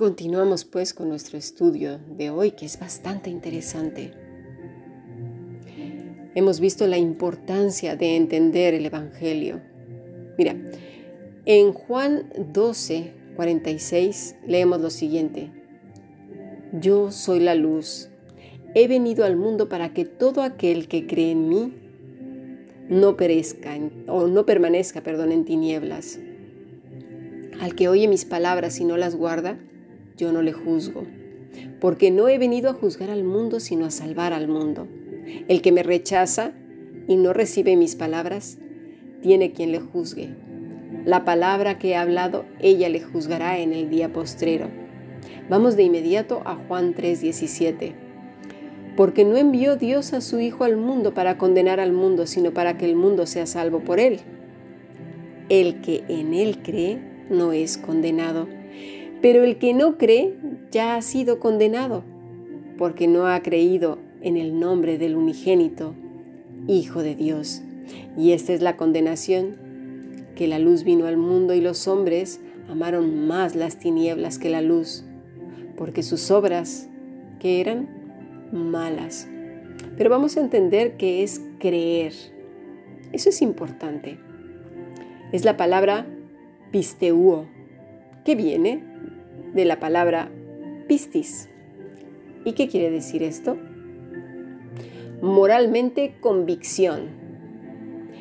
Continuamos pues con nuestro estudio de hoy, que es bastante interesante. Hemos visto la importancia de entender el Evangelio. Mira, en Juan 12, 46 leemos lo siguiente. Yo soy la luz. He venido al mundo para que todo aquel que cree en mí no perezca o no permanezca, perdón, en tinieblas. Al que oye mis palabras y no las guarda, yo no le juzgo, porque no he venido a juzgar al mundo, sino a salvar al mundo. El que me rechaza y no recibe mis palabras, tiene quien le juzgue. La palabra que he hablado, ella le juzgará en el día postrero. Vamos de inmediato a Juan 3:17. Porque no envió Dios a su Hijo al mundo para condenar al mundo, sino para que el mundo sea salvo por él. El que en él cree no es condenado pero el que no cree ya ha sido condenado, porque no ha creído en el nombre del unigénito, Hijo de Dios. Y esta es la condenación, que la luz vino al mundo y los hombres amaron más las tinieblas que la luz, porque sus obras, que eran malas. Pero vamos a entender que es creer. Eso es importante. Es la palabra pisteuo, que viene de la palabra pistis. ¿Y qué quiere decir esto? Moralmente convicción.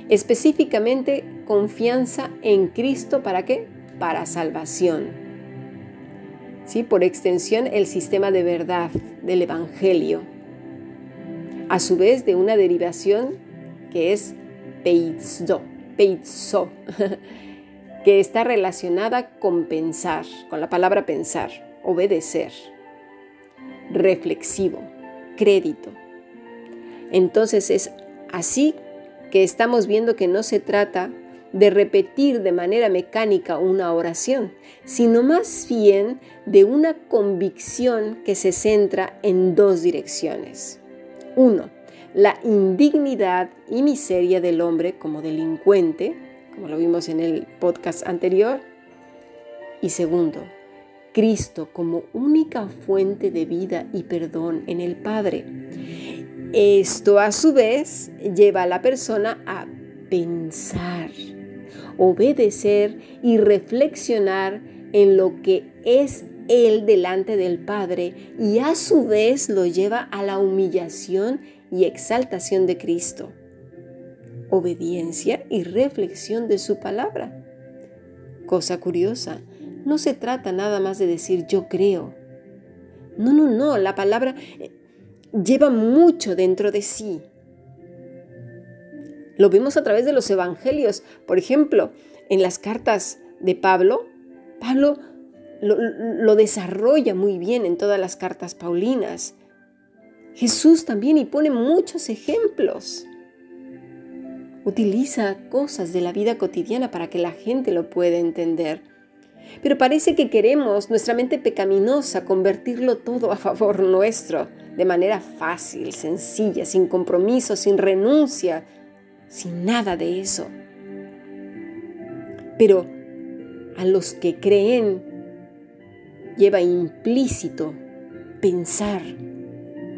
Específicamente confianza en Cristo para qué? Para salvación. ¿Sí? Por extensión el sistema de verdad del Evangelio. A su vez de una derivación que es peizo, peizo que está relacionada con pensar, con la palabra pensar, obedecer, reflexivo, crédito. Entonces es así que estamos viendo que no se trata de repetir de manera mecánica una oración, sino más bien de una convicción que se centra en dos direcciones. Uno, la indignidad y miseria del hombre como delincuente, como lo vimos en el podcast anterior. Y segundo, Cristo como única fuente de vida y perdón en el Padre. Esto a su vez lleva a la persona a pensar, obedecer y reflexionar en lo que es Él delante del Padre y a su vez lo lleva a la humillación y exaltación de Cristo obediencia y reflexión de su palabra. Cosa curiosa, no se trata nada más de decir yo creo. No, no, no, la palabra eh, lleva mucho dentro de sí. Lo vemos a través de los evangelios. Por ejemplo, en las cartas de Pablo, Pablo lo, lo, desarrolla muy bien en todas las cartas paulinas. Jesús también y pone muchos ejemplos. Utiliza cosas de la vida cotidiana para que la gente lo pueda entender. Pero parece que queremos, nuestra mente pecaminosa, convertirlo todo a favor nuestro, de manera fácil, sencilla, sin compromiso, sin renuncia, sin nada de eso. Pero a los que creen lleva implícito pensar,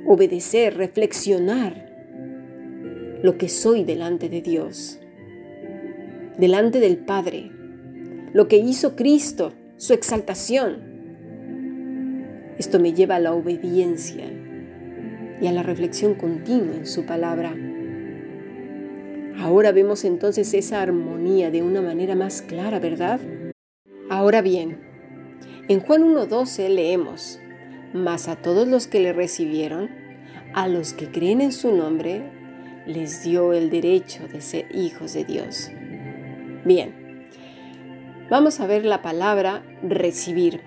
obedecer, reflexionar lo que soy delante de Dios, delante del Padre, lo que hizo Cristo, su exaltación. Esto me lleva a la obediencia y a la reflexión continua en su palabra. Ahora vemos entonces esa armonía de una manera más clara, ¿verdad? Ahora bien, en Juan 1.12 leemos, mas a todos los que le recibieron, a los que creen en su nombre, les dio el derecho de ser hijos de Dios. Bien, vamos a ver la palabra recibir.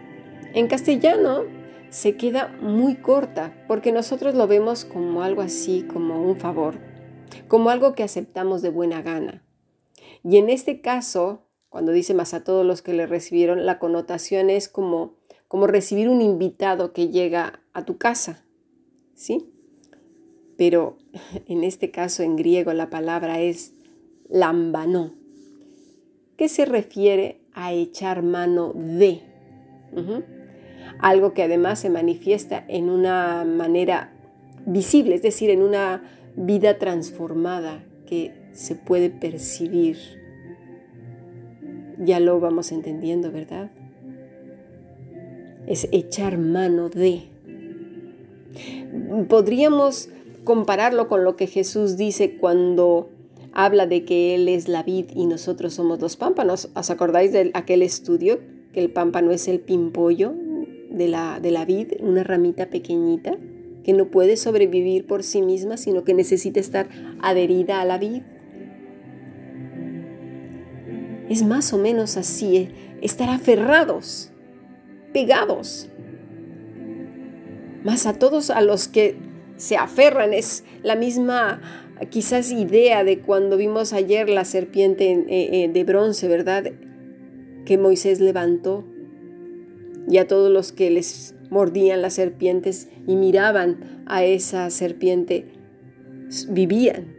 En castellano se queda muy corta porque nosotros lo vemos como algo así, como un favor, como algo que aceptamos de buena gana. Y en este caso, cuando dice más a todos los que le recibieron, la connotación es como, como recibir un invitado que llega a tu casa, ¿sí? Pero en este caso en griego la palabra es lambano, que se refiere a echar mano de. algo que además se manifiesta en una manera visible, es decir, en una vida transformada que se puede percibir. Ya lo vamos entendiendo, ¿verdad? Es echar mano de. Podríamos compararlo con lo que Jesús dice cuando habla de que Él es la vid y nosotros somos los pámpanos. ¿Os acordáis de aquel estudio? Que el pámpano es el pimpollo de la, de la vid, una ramita pequeñita que no puede sobrevivir por sí misma, sino que necesita estar adherida a la vid. Es más o menos así, eh, estar aferrados, pegados. Más a todos a los que se aferran es la misma quizás idea de cuando vimos ayer la serpiente eh, eh, de bronce, ¿verdad? Que Moisés levantó y a todos los que les mordían las serpientes y miraban a esa serpiente vivían.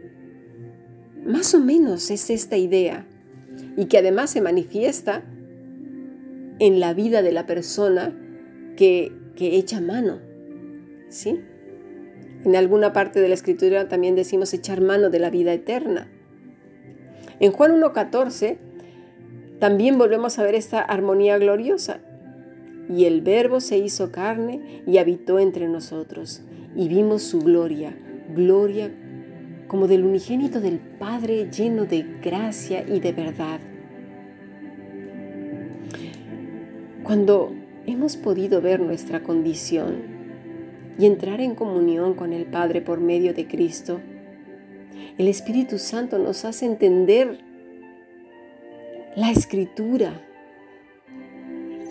Más o menos es esta idea y que además se manifiesta en la vida de la persona que, que echa mano. ¿Sí? En alguna parte de la escritura también decimos echar mano de la vida eterna. En Juan 1.14 también volvemos a ver esta armonía gloriosa. Y el verbo se hizo carne y habitó entre nosotros, y vimos su gloria, gloria como del unigénito del Padre lleno de gracia y de verdad. Cuando hemos podido ver nuestra condición, y entrar en comunión con el Padre por medio de Cristo, el Espíritu Santo nos hace entender la escritura.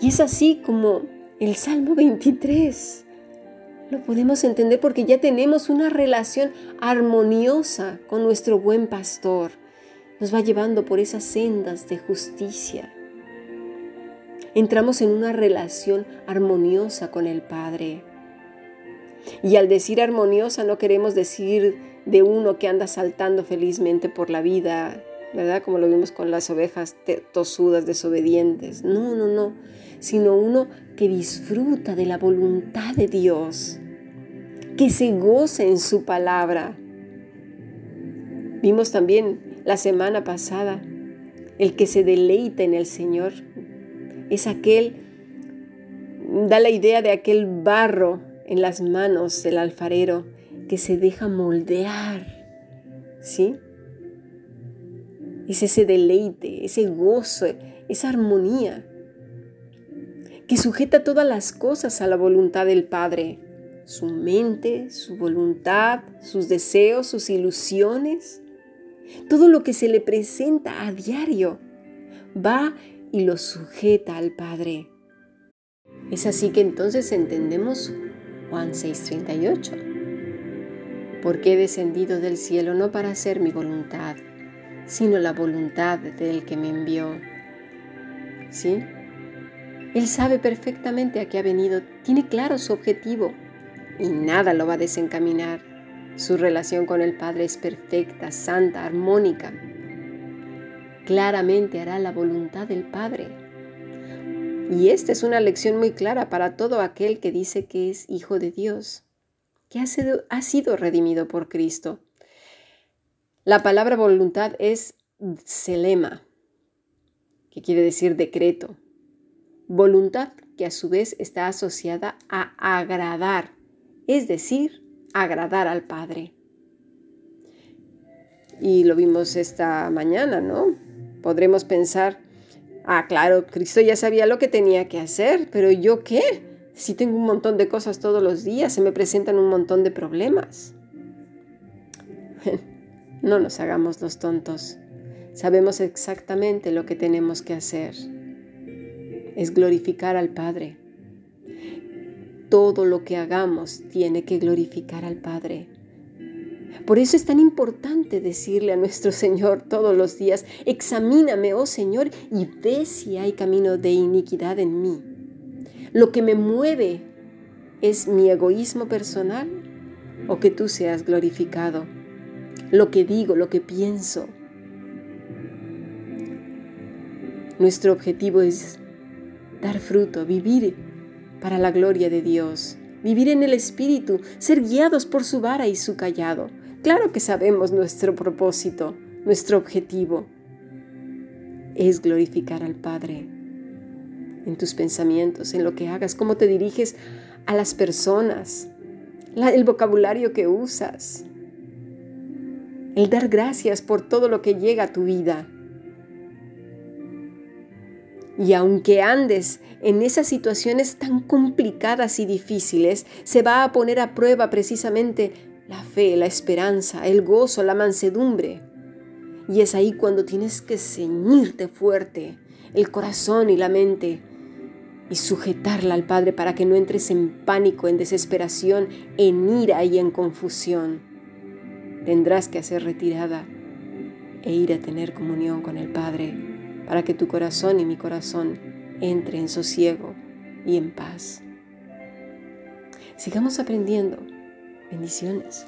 Y es así como el Salmo 23 lo podemos entender porque ya tenemos una relación armoniosa con nuestro buen pastor. Nos va llevando por esas sendas de justicia. Entramos en una relación armoniosa con el Padre. Y al decir armoniosa no queremos decir de uno que anda saltando felizmente por la vida, ¿verdad? Como lo vimos con las ovejas tosudas, desobedientes. No, no, no. Sino uno que disfruta de la voluntad de Dios, que se goce en su palabra. Vimos también la semana pasada, el que se deleita en el Señor es aquel, da la idea de aquel barro en las manos del alfarero que se deja moldear, ¿sí? Es ese deleite, ese gozo, esa armonía que sujeta todas las cosas a la voluntad del Padre, su mente, su voluntad, sus deseos, sus ilusiones, todo lo que se le presenta a diario, va y lo sujeta al Padre. Es así que entonces entendemos Juan 6:38. Porque he descendido del cielo no para hacer mi voluntad, sino la voluntad del que me envió. ¿Sí? Él sabe perfectamente a qué ha venido, tiene claro su objetivo y nada lo va a desencaminar. Su relación con el Padre es perfecta, santa, armónica. Claramente hará la voluntad del Padre y esta es una lección muy clara para todo aquel que dice que es hijo de Dios, que ha sido, ha sido redimido por Cristo. La palabra voluntad es selema, que quiere decir decreto. Voluntad que a su vez está asociada a agradar, es decir, agradar al Padre. Y lo vimos esta mañana, ¿no? Podremos pensar, Ah, claro, Cristo ya sabía lo que tenía que hacer, pero ¿yo qué? Si tengo un montón de cosas todos los días, se me presentan un montón de problemas. No nos hagamos los tontos. Sabemos exactamente lo que tenemos que hacer. Es glorificar al Padre. Todo lo que hagamos tiene que glorificar al Padre. Por eso es tan importante decirle a nuestro Señor todos los días, examíname, oh Señor, y ve si hay camino de iniquidad en mí. Lo que me mueve es mi egoísmo personal o que tú seas glorificado. Lo que digo, lo que pienso. Nuestro objetivo es dar fruto, vivir para la gloria de Dios, vivir en el Espíritu, ser guiados por su vara y su callado. Claro que sabemos nuestro propósito, nuestro objetivo. Es glorificar al Padre en tus pensamientos, en lo que hagas, cómo te diriges a las personas, el vocabulario que usas, el dar gracias por todo lo que llega a tu vida. Y aunque andes en esas situaciones tan complicadas y difíciles, se va a poner a prueba precisamente la fe, la esperanza, el gozo, la mansedumbre. Y es ahí cuando tienes que ceñirte fuerte el corazón y la mente y sujetarla al Padre para que no entres en pánico, en desesperación, en ira y en confusión. Tendrás que hacer retirada e ir a tener comunión con el Padre para que tu corazón y mi corazón entre en sosiego y en paz. Sigamos aprendiendo. Bendiciones.